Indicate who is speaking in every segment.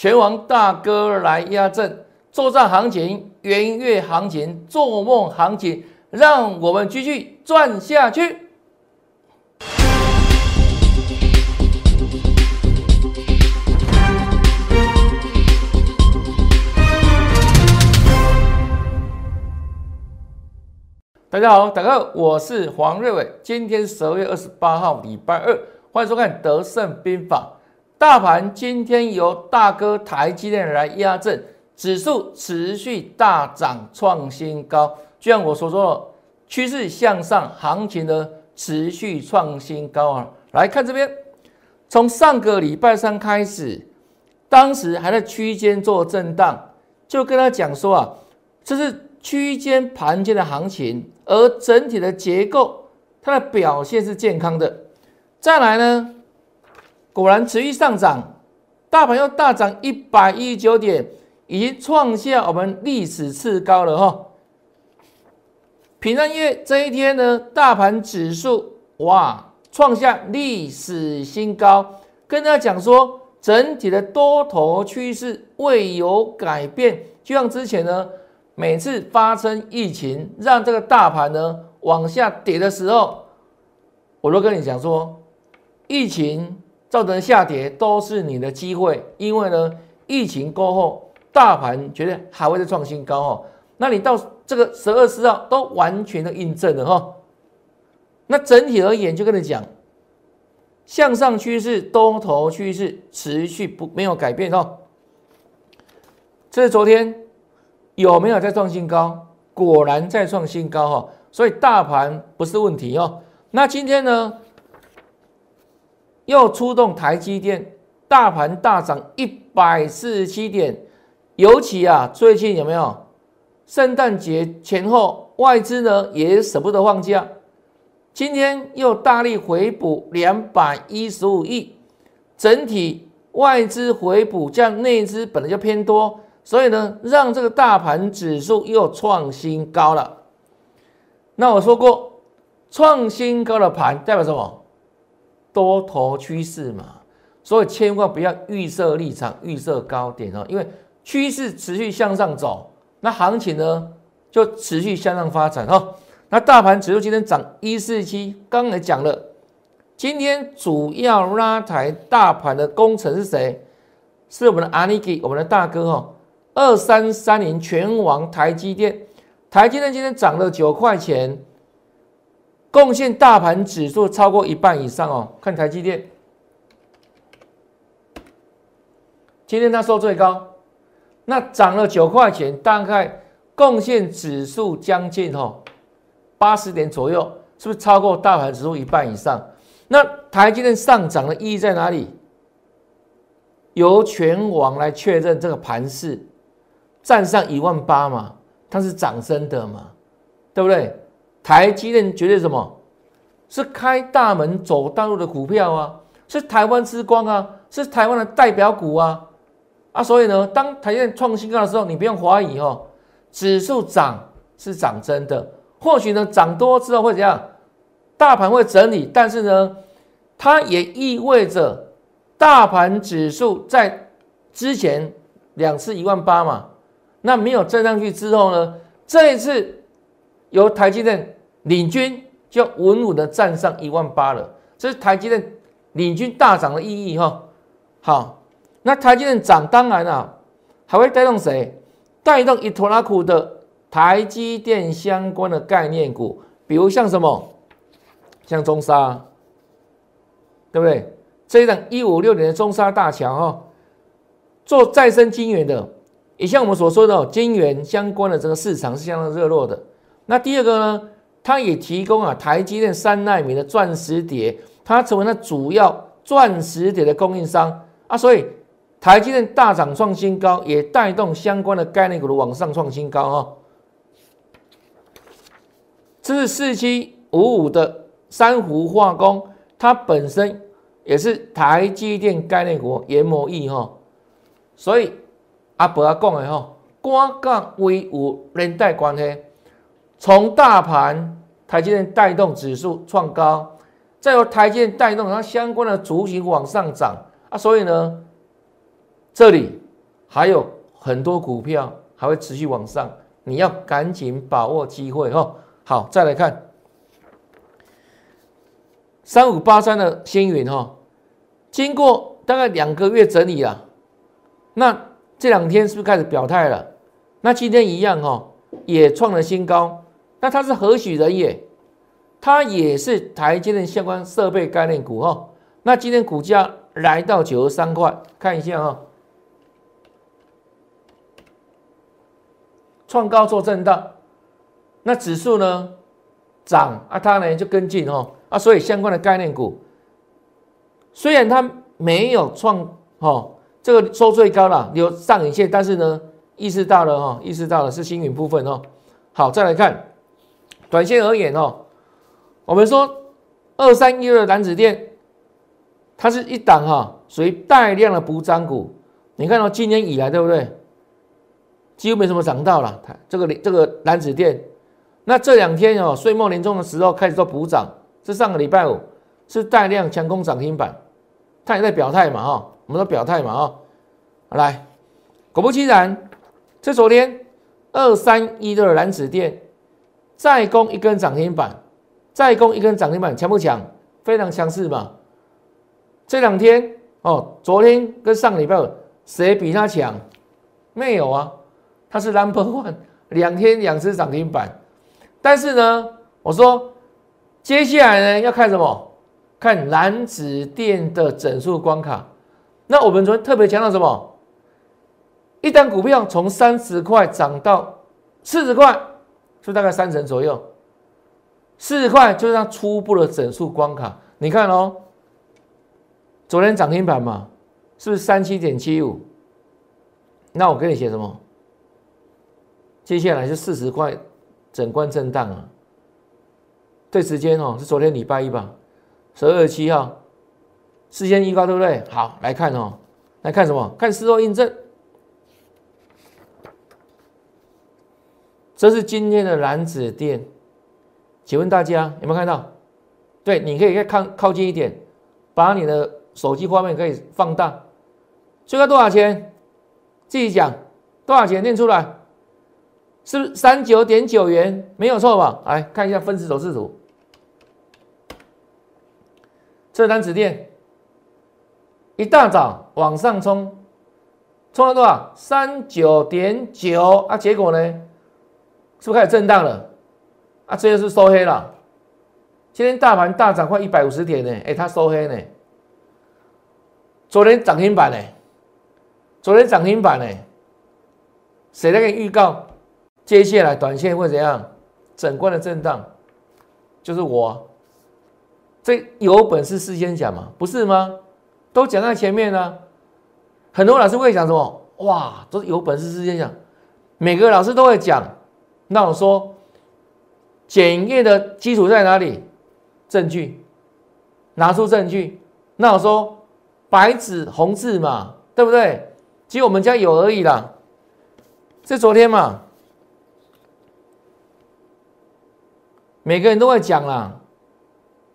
Speaker 1: 拳王大哥来压阵，作战行情、元月行情、做梦行情，让我们继续赚下去。大家好，大家好，我是黄瑞伟。今天十二月二十八号，礼拜二，欢迎收看《德胜兵法》。大盘今天由大哥台积电来压阵，指数持续大涨创新高。就像我所说的，趋势向上，行情呢持续创新高啊！来看这边，从上个礼拜三开始，当时还在区间做震荡，就跟他讲说啊，这是区间盘间的行情。而整体的结构，它的表现是健康的。再来呢，果然持续上涨，大盘又大涨一百一十九点，已经创下我们历史次高了哈。平安夜这一天呢，大盘指数哇创下历史新高，跟大家讲说，整体的多头趋势未有改变，就像之前呢。每次发生疫情，让这个大盘呢往下跌的时候，我都跟你讲说，疫情造成下跌都是你的机会，因为呢，疫情过后，大盘绝对还会再创新高哦。那你到这个十二四号都完全的印证了哈。那整体而言，就跟你讲，向上趋势、多头趋势持续不没有改变哦。这是昨天。有没有再创新高？果然再创新高哈，所以大盘不是问题哦。那今天呢，又出动台积电，大盘大涨一百四十七点。尤其啊，最近有没有圣诞节前后，外资呢也舍不得放假，今天又大力回补两百一十五亿，整体外资回补，这样内资本来就偏多。所以呢，让这个大盘指数又创新高了。那我说过，创新高的盘代表什么？多头趋势嘛。所以千万不要预设立场、预设高点哦，因为趋势持续向上走，那行情呢就持续向上发展哦。那大盘指数今天涨一四七，刚才讲了，今天主要拉抬大盘的功臣是谁？是我们的阿尼基，我们的大哥哦。二三三零全网台积电，台积电今天涨了九块钱，贡献大盘指数超过一半以上哦。看台积电，今天它收最高，那涨了九块钱，大概贡献指数将近哦八十点左右，是不是超过大盘指数一半以上？那台积电上涨的意义在哪里？由全网来确认这个盘势。站上一万八嘛，它是涨升的嘛，对不对？台积电绝对什么？是开大门走大陆的股票啊，是台湾之光啊，是台湾的代表股啊啊！所以呢，当台积电创新高的时候，你不用怀疑哦，指数涨是涨真的。或许呢，涨多之后会怎样？大盘会整理，但是呢，它也意味着大盘指数在之前两次一万八嘛。那没有震上去之后呢？这一次由台积电领军，就稳稳的站上一万八了。这是台积电领军大涨的意义哈。好，那台积电涨，当然啊，还会带动谁？带动一坨拉苦的台积电相关的概念股，比如像什么，像中沙，对不对？这一档一五六年的中沙大桥哈，做再生晶圆的。也像我们所说的，晶圆相关的这个市场是相当热络的。那第二个呢，它也提供啊台积电三纳米的钻石碟，它成为了主要钻石碟的供应商啊。所以台积电大涨创新高，也带动相关的概念股的往上创新高啊。这是四七五五的珊瑚化工，它本身也是台积电概念股研磨液哈，所以。阿伯阿讲的吼，光杠微有连带关系，从大盘台积电带动指数创高，再由台积电带动它相关的族群往上涨啊，所以呢，这里还有很多股票还会持续往上，你要赶紧把握机会哦。好，再来看三五八三的星云哈，经过大概两个月整理了，那这两天是不是开始表态了？那今天一样哈，也创了新高。那它是何许人也？它也是台积电相关设备概念股哈。那今天股价来到九十三块，看一下哈，创高做震荡。那指数呢涨啊，它呢就跟进哦啊，所以相关的概念股，虽然它没有创哈这个收最高了，有上影线，但是呢意识到了哈，意识到了是星云部分哦。好，再来看短线而言哦。我们说二三一二蓝子电，它是一档哈，属于带量的补涨股。你看到今年以来对不对？几乎没什么涨到了。它这个这个蓝子电，那这两天哦，岁末年终的时候开始做补涨，是上个礼拜五是带量强攻涨停板，它也在表态嘛哈，我们说表态嘛哈。来，果不其然，这昨天二三一二蓝子电再攻一根涨停板。再攻一根涨停板强不强？非常强势嘛！这两天哦，昨天跟上礼拜谁比它强？没有啊，它是 number one，两天两次涨停板。但是呢，我说接下来呢要看什么？看蓝紫电的整数关卡。那我们昨天特别强调什么？一单股票从三十块涨到四十块，就大概三成左右。四十块就是它初步的整数关卡，你看哦，昨天涨停板嘛，是不是三七点七五？那我给你写什么？接下来是四十块整关震荡啊。对时间哦，是昨天礼拜一吧，十二月七号，事先预告对不对？好，来看哦，来看什么？看事后印证。这是今天的蓝紫电。请问大家有没有看到？对，你可以再看靠近一点，把你的手机画面可以放大。最高多少钱？自己讲多少钱？念出来，是不是三九点九元？没有错吧？来看一下分时走势图，这单子店一大早往上冲，冲了多少？三九点九啊！结果呢？是不是开始震荡了？啊，这就是收黑了。今天大盘大涨快一百五十点呢，哎，它收黑呢。昨天涨停板呢，昨天涨停板呢，谁在给你预告？接下来短线会怎样？整关的震荡，就是我。这有本事事先讲嘛？不是吗？都讲在前面呢。很多老师会讲什么？哇，都是有本事事先讲。每个老师都会讲。那我说。检验的基础在哪里？证据，拿出证据。那我说白纸红字嘛，对不对？只有我们家有而已啦。是昨天嘛，每个人都会讲啦，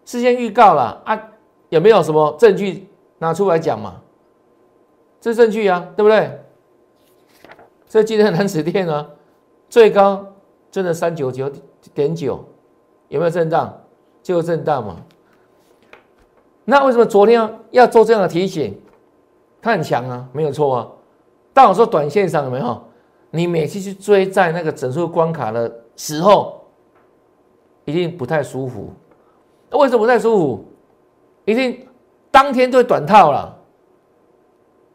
Speaker 1: 事先预告了啊，有没有什么证据拿出来讲嘛？这是证据啊，对不对？这今天蓝指电啊，最高真的三九九。点九有没有震荡？就有震荡嘛。那为什么昨天要要做这样的提醒？它很强啊，没有错啊。但我说短线上有没有？你每次去追在那个整数关卡的时候，一定不太舒服。为什么不太舒服？一定当天就会短套了，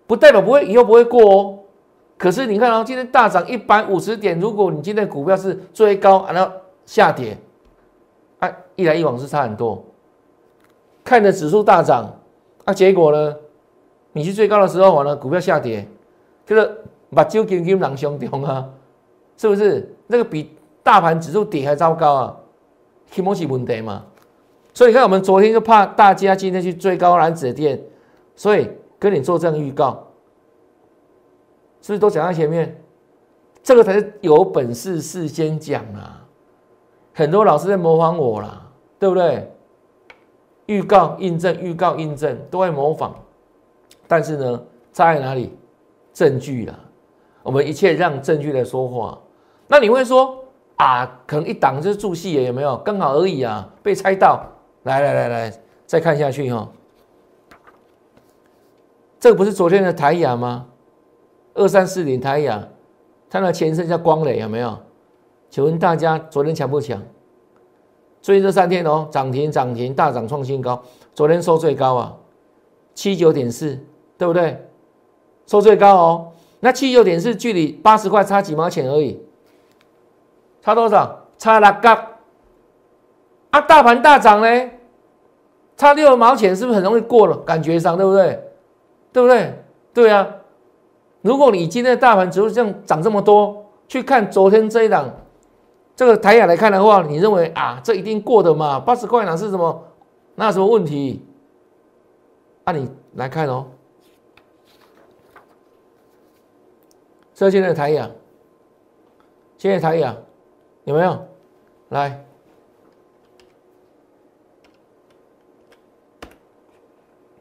Speaker 1: 不代表不会以后不会过哦。可是你看哦，今天大涨一百五十点，如果你今天股票是追高，然后下跌，啊，一来一往是差很多。看着指数大涨，啊，结果呢，你去最高的时候，完了股票下跌，就是把酒金金囊胸中啊，是不是？那个比大盘指数跌还糟糕啊，起莫起问题嘛。所以你看，我们昨天就怕大家今天去追高蓝指店，所以跟你做这样预告，是不是都讲在前面？这个才是有本事事先讲啊。很多老师在模仿我啦，对不对？预告、印证、预告、印证，都在模仿。但是呢，差在哪里？证据啦，我们一切让证据来说话。那你会说啊，可能一档就是助戏有没有？刚好而已啊，被猜到。来来来来，再看下去哈。这个不是昨天的台雅吗？二三四零台雅，它的前身叫光磊，有没有？请问大家昨天强不强？最近这三天哦，涨停涨停大涨创新高，昨天收最高啊，七九点四，对不对？收最高哦。那七九点四距离八十块差几毛钱而已，差多少？差六角。啊，大盘大涨呢，差六毛钱是不是很容易过了？感觉上对不对？对不对？对啊。如果你今天的大盘指数这样涨这么多，去看昨天这一档这个台雅来看的话，你认为啊，这一定过的嘛？八十块哪是什么？那什么问题？那你来看哦。这现在的台阳，现在台阳有没有？来，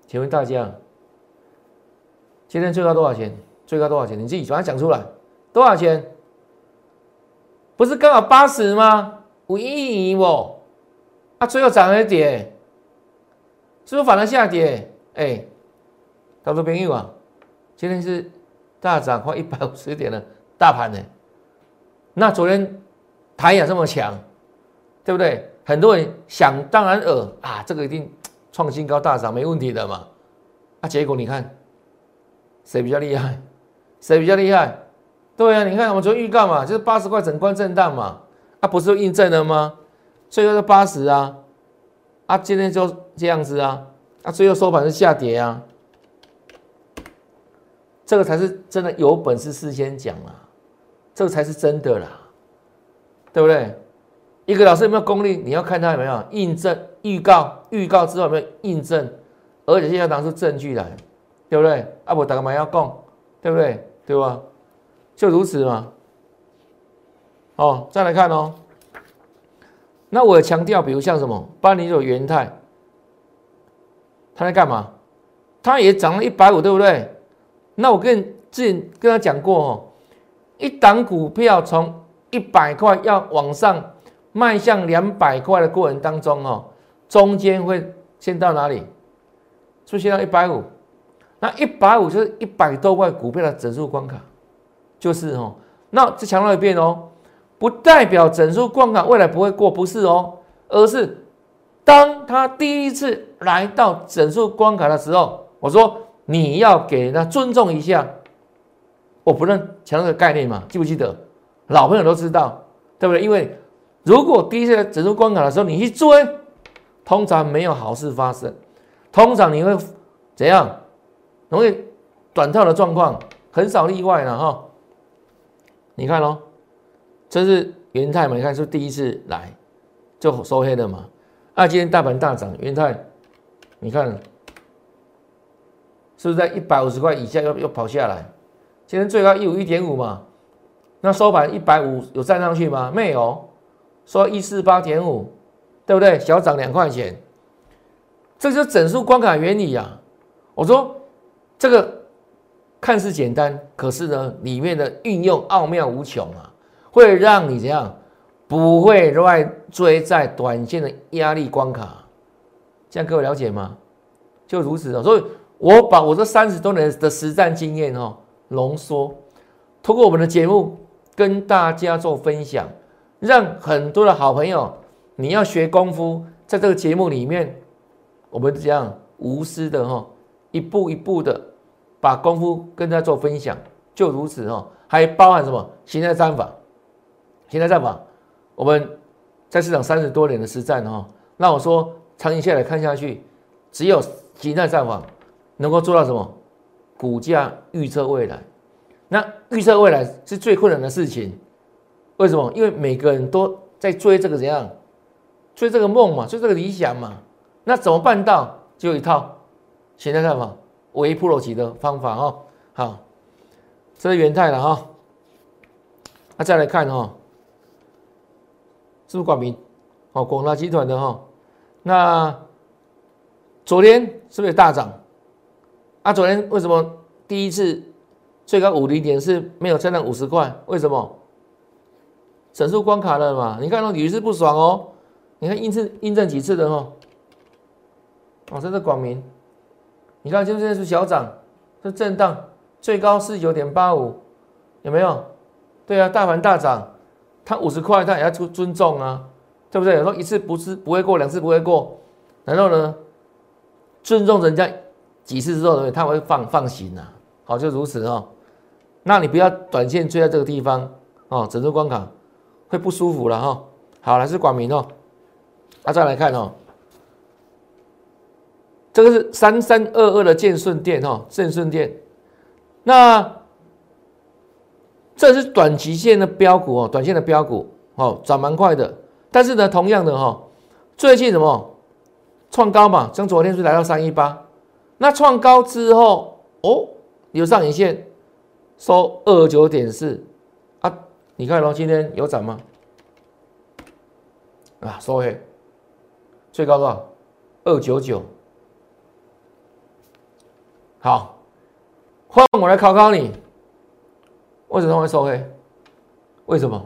Speaker 1: 请问大家，今天最高多少钱？最高多少钱？你自己把它讲出来，多少钱？不是刚好八十吗？无意义哦？啊，最后涨了一点，是不是反而下跌？哎，到这边友啊，今天是。大涨快一百五十点的大盘呢？那昨天台也这么强，对不对？很多人想当然尔啊，这个一定创新高大涨没问题的嘛。啊，结果你看谁比较厉害？谁比较厉害？对啊，你看我们昨天预告嘛，就是八十块整关震荡嘛，啊，不是印证了吗？最后是八十啊，啊，今天就这样子啊，啊，最后收盘是下跌啊。这个才是真的有本事事先讲啊，这个才是真的啦，对不对？一个老师有没有功力？你要看他有没有印证、预告、预告之后有没有印证，而且现在拿出证据来，对不对？啊，不打个嘛要供，对不对？对吧？就如此嘛。哦，再来看哦。那我强调，比如像什么巴尼有元泰，他在干嘛？他也涨了一百五，对不对？那我跟之前跟他讲过哦，一档股票从一百块要往上迈向两百块的过程当中哦，中间会先到哪里？出现到一百五，那一百五就是一百多块股票的整数关卡，就是哦。那再强调一遍哦，不代表整数关卡未来不会过，不是哦，而是当他第一次来到整数关卡的时候，我说。你要给人家尊重一下，我不能强调概念嘛？记不记得？老朋友都知道，对不对？因为如果第一次来整数关卡的时候你去追，通常没有好事发生，通常你会怎样？容易短套的状况很少例外了哈。你看喽，这是元泰嘛？你看是第一次来就收黑的嘛？啊，今天大盘大涨，元泰，你看。是不是在一百五十块以下又又跑下来？今天最高一五一点五嘛，那收盘一百五有站上去吗？没有，说一四八点五，对不对？小涨两块钱，这就是整数关卡原理呀。我说这个看似简单，可是呢，里面的运用奥妙无穷啊，会让你怎样不会乱追在短线的压力关卡。这样各位了解吗？就如此啊，所以。我把我这三十多年的实战经验哦浓缩，通过我们的节目跟大家做分享，让很多的好朋友，你要学功夫，在这个节目里面，我们这样无私的哈，一步一步的把功夫跟大家做分享，就如此哈，还包含什么形态战法？形态战法，我们在市场三十多年的实战哈，那我说长期下来看下去，只有形态战法。能够做到什么？股价预测未来，那预测未来是最困难的事情。为什么？因为每个人都在追这个怎样？追这个梦嘛，追这个理想嘛。那怎么办到？就一套形态战法，唯一 pro 级的方法哦。好，这是元泰了哈。那再来看哈，是不是广明？哦，广达集团的哈。那昨天是不是大涨？啊，昨天为什么第一次最高五零点是没有站到五十块，为什么？整数关卡了嘛？你看到屡试不爽哦。你看印证印证几次的哦？哦，这是广明。你看现在是小涨，是震荡，最高四九点八五，有没有？对啊，大盘大涨，它五十块，它也要尊尊重啊，对不对？有时候一次不是不会过，两次不会过，然后呢，尊重人家几次之后呢，他会放放心啊。好，就如此哦。那你不要短线追在这个地方哦，整数关卡会不舒服了哈。好，来是广明哦，啊，再来看哦，这个是三三二二的建顺店哈，建顺店，那这是短期线的标股哦，短线的标股哦，涨蛮快的，但是呢，同样的哈，最近什么创高嘛，像昨天是来到三一八，那创高之后哦，有上影线。收二九点四啊，你看喽，今天有涨吗？啊，收黑，最高多少？二九九。好，换我来考考你，为什么会收黑？为什么？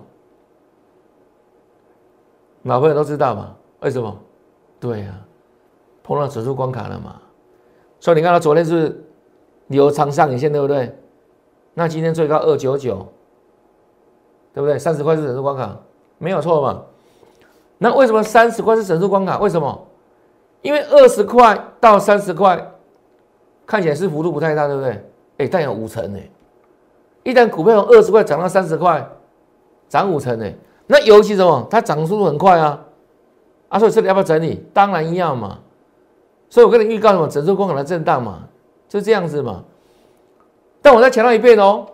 Speaker 1: 老朋友都知道嘛？为什么？对呀，碰到指数关卡了嘛。所以你看到昨天是留长上影线，对不对？那今天最高二九九，对不对？三十块是整数关卡，没有错嘛？那为什么三十块是整数关卡？为什么？因为二十块到三十块看起来是幅度不太大，对不对？哎，但有五成呢。一旦股票从二十块涨到三十块，涨五成呢。那尤其什么？它涨速度很快啊！啊，所以这里要不要整理？当然要嘛。所以我跟你预告什么？整数关卡的震荡嘛，就这样子嘛。但我再强调一遍哦，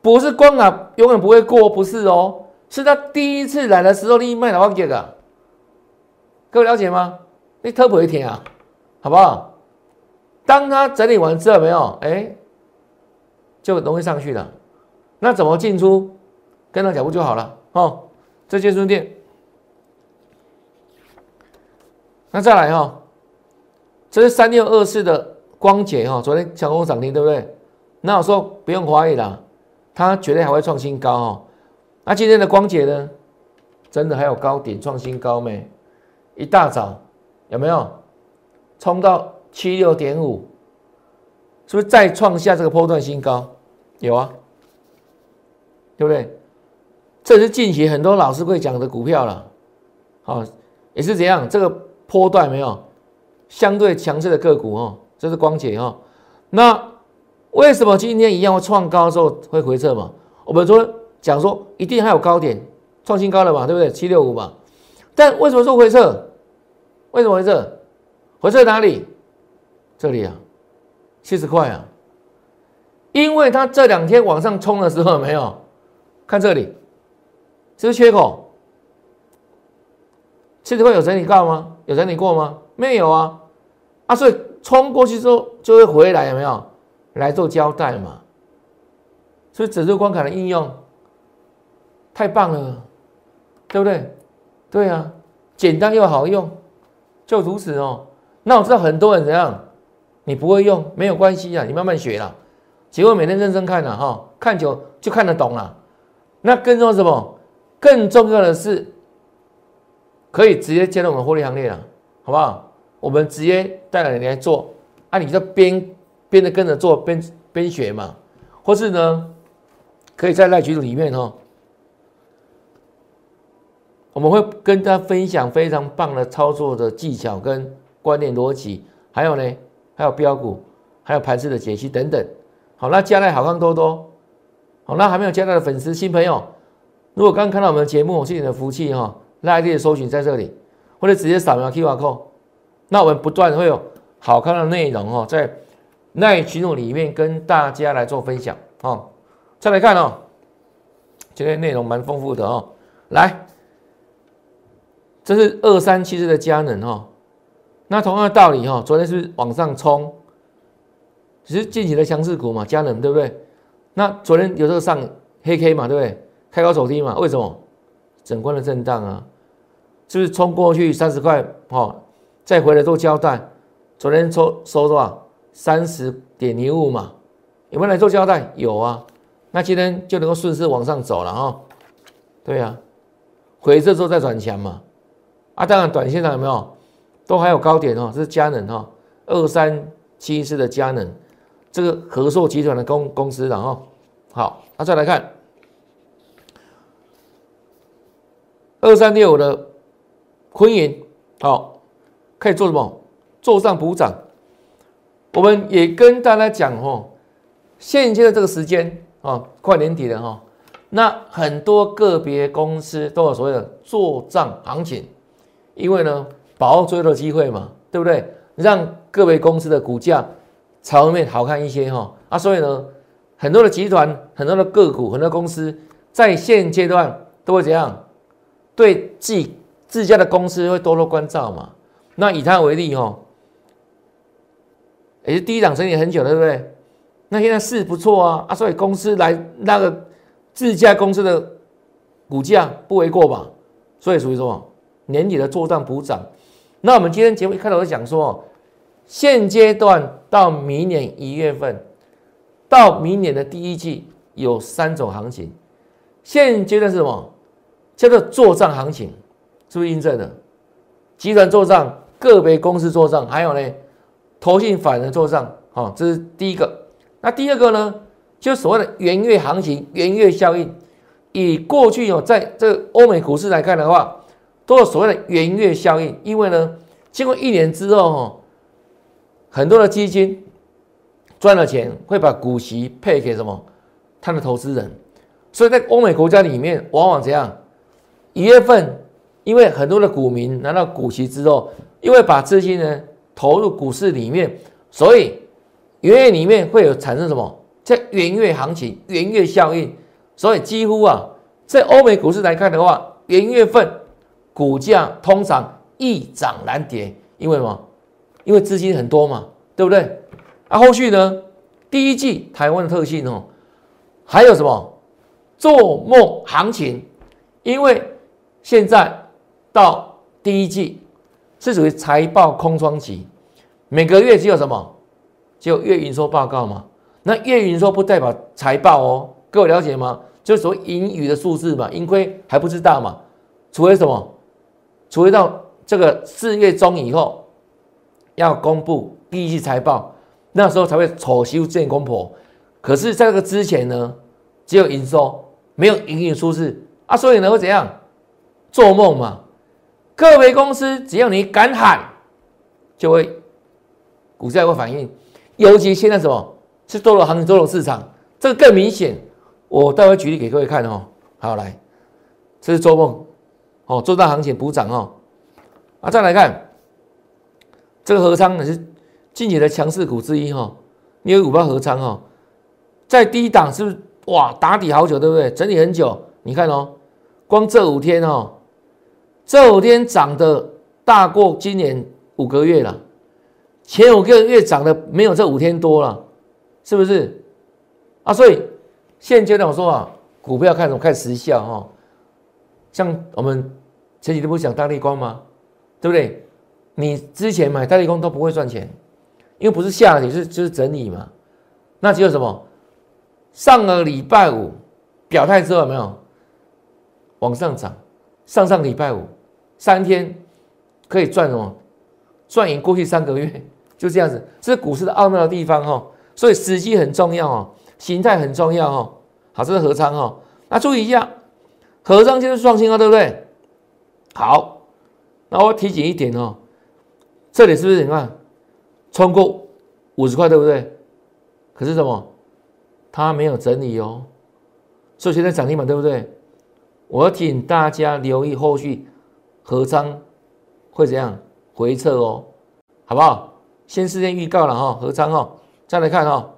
Speaker 1: 不是光啊，永远不会过，不是哦，是他第一次来的时候你卖哪方给的？各位了解吗？你特别一天啊，好不好？当他整理完之后，没有，哎，就容易上去了。那怎么进出？跟上脚步就好了哦。这健身店，那再来哈，这是三六二四的光洁哈，昨天强攻涨停，对不对？那我说不用怀疑了，它绝对还会创新高哦。那今天的光姐呢？真的还有高点创新高没？一大早有没有冲到七六点五？是不是再创下这个波段新高？有啊，对不对？这是近期很多老师会讲的股票了，好，也是怎样？这个波段没有相对强势的个股哦，这是光姐哦，那。为什么今天一样会创高之后会回撤嘛？我们说讲说一定还有高点创新高了嘛，对不对？七六五嘛。但为什么说回撤？为什么回撤？回撤哪里？这里啊，七十块啊。因为它这两天往上冲的时候没有看这里，是不是缺口？七十块有整理到吗？有整理过吗？没有啊。啊，所以冲过去之后就会回来，有没有？来做交代嘛，所以指数关卡的应用太棒了，对不对？对啊，简单又好用，就如此哦。那我知道很多人怎样，你不会用没有关系啊，你慢慢学啦。结果每天认真看了哈，看久就看得懂了。那更重要什么？更重要的是可以直接加入我们获利行列了，好不好？我们直接带着你来做，啊，你就边。边的跟着做，边边学嘛，或是呢，可以在赖群里面哈，我们会跟大家分享非常棒的操作的技巧跟观念逻辑，还有呢，还有标股，还有盘势的解析等等。好，那加来好看多多，好，那还没有加来的粉丝新朋友，如果刚看到我们的节目，是你的福气哈，赖地的搜寻在这里，或者直接扫描 Q R code，那我们不断会有好看的内容哦，在。那群组里面跟大家来做分享哦，再来看哦，今天内容蛮丰富的哦。来，这是二三七四的佳能哈，那同样的道理哈，昨天是往上冲，只是近期的强势股嘛，佳能对不对？那昨天有这个上黑 K 嘛，对不对？开高走低嘛，为什么？整关的震荡啊，是不是冲过去三十块哦，再回来做交代？昨天收收多少？三十点零五嘛，有没有来做交代？有啊，那今天就能够顺势往上走了哈。对啊，回撤之后再转强嘛。啊，当然短线上有没有都还有高点哦，这是佳能哈，二三七四的佳能，这个和硕集团的公公司的哈。好，那再来看二三六五的昆银，好，可以做什么？做上补涨。我们也跟大家讲哦，现在的这个时间啊，快年底了哈，那很多个别公司都有所谓的做账行情，因为呢，把握最后的机会嘛，对不对？让个别公司的股价朝后面好看一些哈，啊，所以呢，很多的集团、很多的个股、很多公司在现阶段都会怎样？对自己自家的公司会多多关照嘛。那以它为例哈。也是第一档整理很久了，对不对？那现在是不错啊，啊，所以公司来那个自家公司的股价不为过吧？所以属于什么年底的做账补涨。那我们今天节目一开头就讲说，现阶段到明年一月份，到明年的第一季有三种行情。现阶段是什么？叫做做账行情，是不是印证的？集团做账，个别公司做账，还有呢？投信反而做账，好，这是第一个。那第二个呢，就所谓的元月行情、元月效应。以过去有在这欧美股市来看的话，都有所谓的元月效应。因为呢，经过一年之后，哈，很多的基金赚了钱，会把股息配给什么？他的投资人。所以在欧美国家里面，往往这样，一月份，因为很多的股民拿到股息之后，因为把资金呢。投入股市里面，所以元月里面会有产生什么？叫元月行情、元月效应。所以几乎啊，在欧美股市来看的话，元月份股价通常易涨难跌，因为什么？因为资金很多嘛，对不对？啊，后续呢？第一季台湾的特性哦，还有什么？做梦行情，因为现在到第一季。是属于财报空窗期，每个月只有什么？只有月营收报告嘛？那月营收不代表财报哦，各位了解吗？就是所谓盈余的数字嘛，盈亏还不知道嘛？除非什么？除非到这个四月中以后要公布第一季财报，那时候才会丑修见公婆。可是，在这个之前呢，只有营收，没有盈余数字啊，所以呢会怎样？做梦嘛？个别公司，只要你敢喊，就会股价会反应。尤其现在什么是多头行情、多头市场，这个更明显。我待会举例给各位看哦。好，来，这是做梦哦，做大行情补涨哦。啊，再来看这个合仓也是近期的强势股之一哈。你有股票合仓哦，在低档是不是哇打底好久，对不对？整理很久。你看哦，光这五天哦。这五天涨的大过今年五个月了，前五个月涨的没有这五天多了，是不是？啊，所以现阶段我说啊，股票看什么？看时效哈。像我们前几天不是讲大力光吗？对不对？你之前买大力光都不会赚钱，因为不是下跌，是就是整理嘛。那只有什么？上个礼拜五表态之后有没有往上涨？上上礼拜五。三天可以赚什么？赚赢过去三个月，就这样子。这是股市的奥妙的地方哦，所以时机很重要哦，形态很重要哦。好，这是合仓哦。那注意一下，合仓就是创新高，对不对？好，那我提醒一点哦，这里是不是你看冲过五十块，对不对？可是什么？它没有整理哦，所以现在涨停板，对不对？我要提醒大家留意后续。合仓会怎样回撤哦？好不好？先事先预告了哈，合仓哈，再来看哈，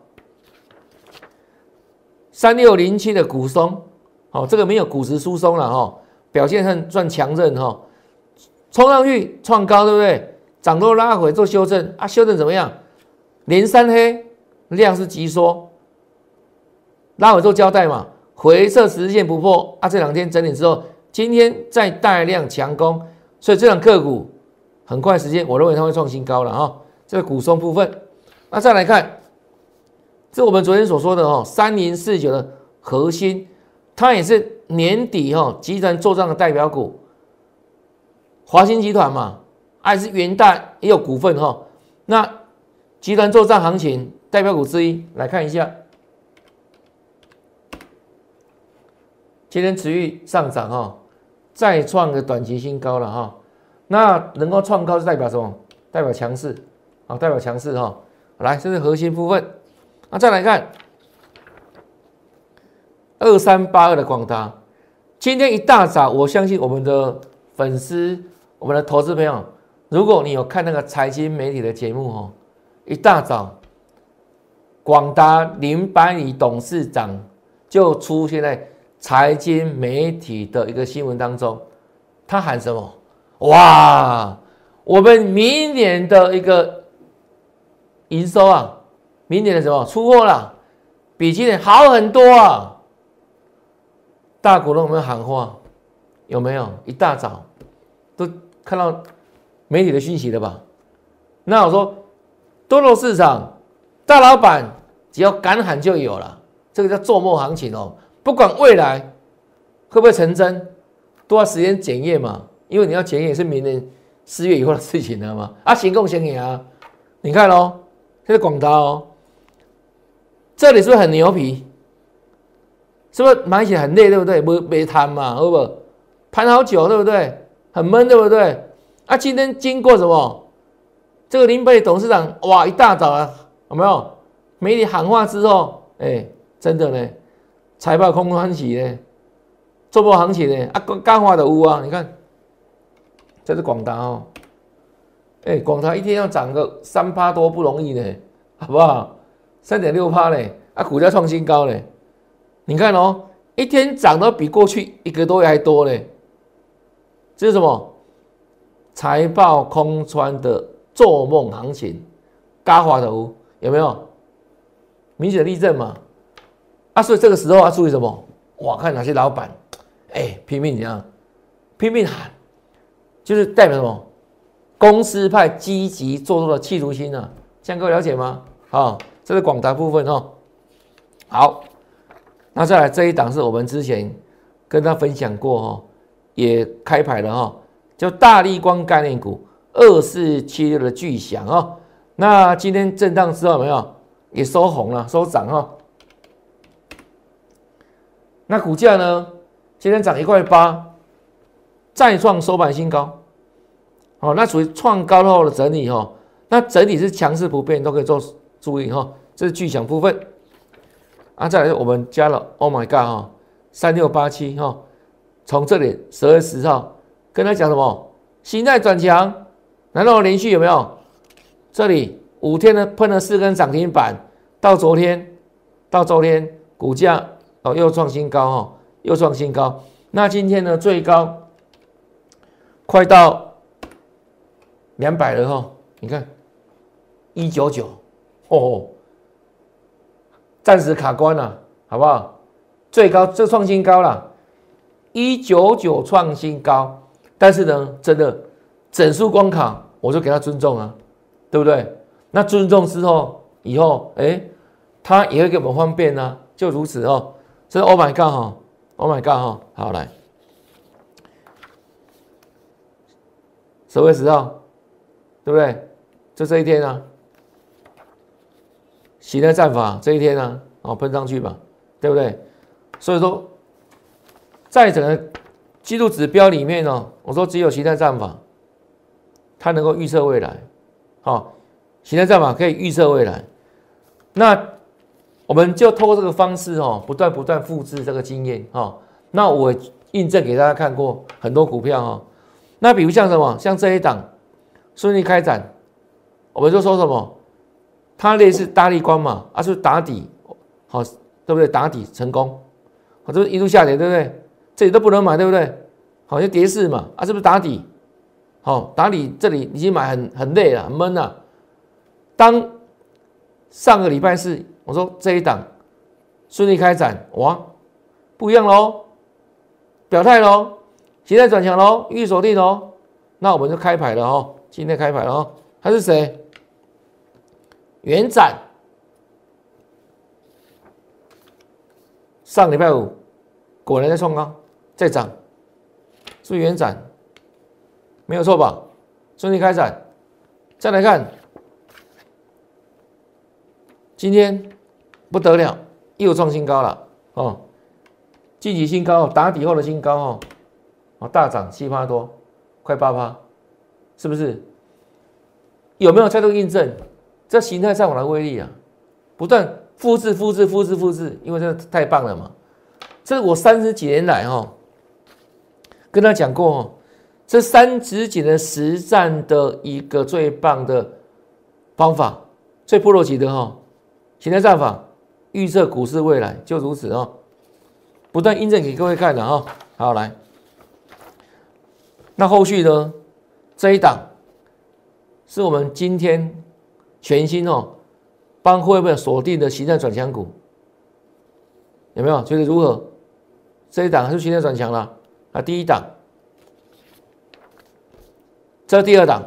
Speaker 1: 三六零七的股松，好，这个没有股值疏松了哈，表现很算强韧哈，冲上去创高，对不对？涨多拉回做修正啊，修正怎么样？连三黑，量是急缩，拉回做交代嘛，回撤十日线不破啊，这两天整理之后。今天再大量强攻，所以这两个股很快时间，我认为它会创新高了哈。这个股松部分，那再来看这我们昨天所说的哦，三零四九的核心，它也是年底哈集团做账的代表股。华兴集团嘛，还是元大也有股份哈。那集团做账行情代表股之一，来看一下，今天持续上涨哈，再创个短期新高了哈。那能够创高是代表什么？代表强势，啊，代表强势哈。来，这是核心部分。那再来看二三八二的广达，今天一大早，我相信我们的粉丝、我们的投资朋友，如果你有看那个财经媒体的节目哦，一大早，广达林百里董事长就出现在财经媒体的一个新闻当中，他喊什么？哇！我们明年的一个营收啊，明年的什么出货了，比今年好很多啊！大股东有没有喊话？有没有？一大早都看到媒体的讯息了吧？那我说，多头市场大老板只要敢喊就有了，这个叫做梦行情哦。不管未来会不会成真，都要时间检验嘛。因为你要检验是明年四月以后的事情了嘛？啊，行共先赢啊！你看喽，这是广达哦，这里是不是很牛皮？是不是买起来很累，对不对？没没摊嘛，好不好？盘好久，对不对？很闷，对不对？啊，今天经过什么？这个林北董事长哇，一大早啊，有没有媒体喊话之后？哎，真的呢，财报空欢喜呢，做波行情呢，啊，干话的屋啊，你看。这是广达哦，哎，广达一天要涨个三趴多不容易呢，好不好？三点六趴呢，啊，股价创新高呢，你看哦，一天涨得比过去一个多月还多嘞，这是什么？财报空穿的做梦行情，嘎滑头有没有？明显的例证嘛？啊，所以这个时候要注意什么？我，看哪些老板，哎，拼命怎样？拼命喊。就是代表什么？公司派积极做出的企图心啊，这样各位了解吗？啊，这是广达部分哦。好，那再来这一档是我们之前跟他分享过哈，也开牌了哈，叫大力光概念股二四七六的巨响哦。那今天震荡之后没有？也收红了，收涨哈。那股价呢？今天涨一块八。再创收盘新高，哦，那属于创高后的整理哈。那整体是强势不变，都可以做注意哈。这是巨响部分啊。再来，我们加了，Oh my God 哈，三六八七哈，从这里十月十号跟他讲什么？形态转强，难道连续有没有？这里五天呢喷了四根涨停板，到昨天，到昨天股价哦又创新高哈，又创新高。那今天呢最高？快到两百了哈，你看一九九哦，暂时卡关了，好不好？最高这创新高了，一九九创新高，但是呢，真的整数关卡，我就给他尊重啊，对不对？那尊重之后，以后哎，他也会给我们方便呢，就如此哦。这是 Oh my God 哈，Oh my God 哈，好来。十月十号，对不对？就这一天啊，喜的战法这一天啊，哦，喷上去吧，对不对？所以说，在整个季度指标里面呢，我说只有形态战法，它能够预测未来，好，形态战法可以预测未来。那我们就透过这个方式哦，不断不断复制这个经验哦。那我印证给大家看过很多股票哈。那比如像什么，像这一档顺利开展，我们就说什么，它类似大力光嘛，啊是打底，好对不对？打底成功，好这是一路下跌对不对？这里都不能买对不对？好像跌势嘛，啊是不是打底？好打底这里已经买很很累了，很闷了。当上个礼拜四我说这一档顺利开展，哇，不一样喽，表态喽。现在转强喽，预锁定喽，那我们就开牌了哦。今天开牌了哦，他是谁？元展，上礼拜五果然在创高，再涨，是元展？没有错吧？顺利开展。再来看，今天不得了，又创新高了哦，近期新高，打底后的新高哦，哦大涨七八多，快八趴，是不是？有没有再度印证这形态上网的威力啊？不断复制、复制、复制、复制，因为真的太棒了嘛！这是我三十几年来哈，跟他讲过哦。这三十几年实战的一个最棒的方法，最普罗级的哈，形态战法预测股市未来就如此哦，不断印证给各位看的哈。好来，那后续呢？这一档是我们今天全新哦，帮会不会锁定的形态转强股，有没有？觉得如何？这一档还是形态转强了啊？第一档。这第二档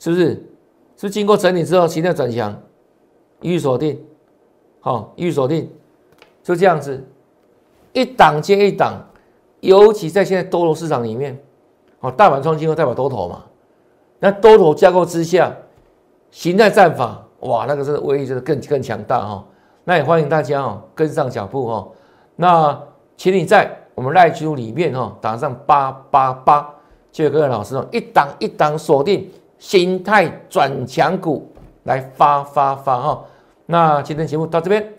Speaker 1: 是不是？是经过整理之后，形态转强，预锁定，好，预锁定，就这样子，一档接一档，尤其在现在多头市场里面，好，大盘创新后代表多头嘛，那多头架构之下，形态战法，哇，那个是威力就是更更强大哈。那也欢迎大家哦跟上脚步哈。那请你在我们赖群里面哈打上八八八。谢谢各位老师哦，一档一档锁定形态转强股来发发发哈。那今天节目到这边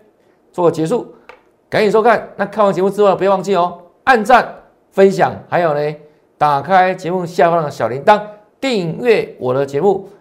Speaker 1: 做个结束，赶紧收看。那看完节目之后，不要忘记哦，按赞、分享，还有呢，打开节目下方的小铃铛，订阅我的节目。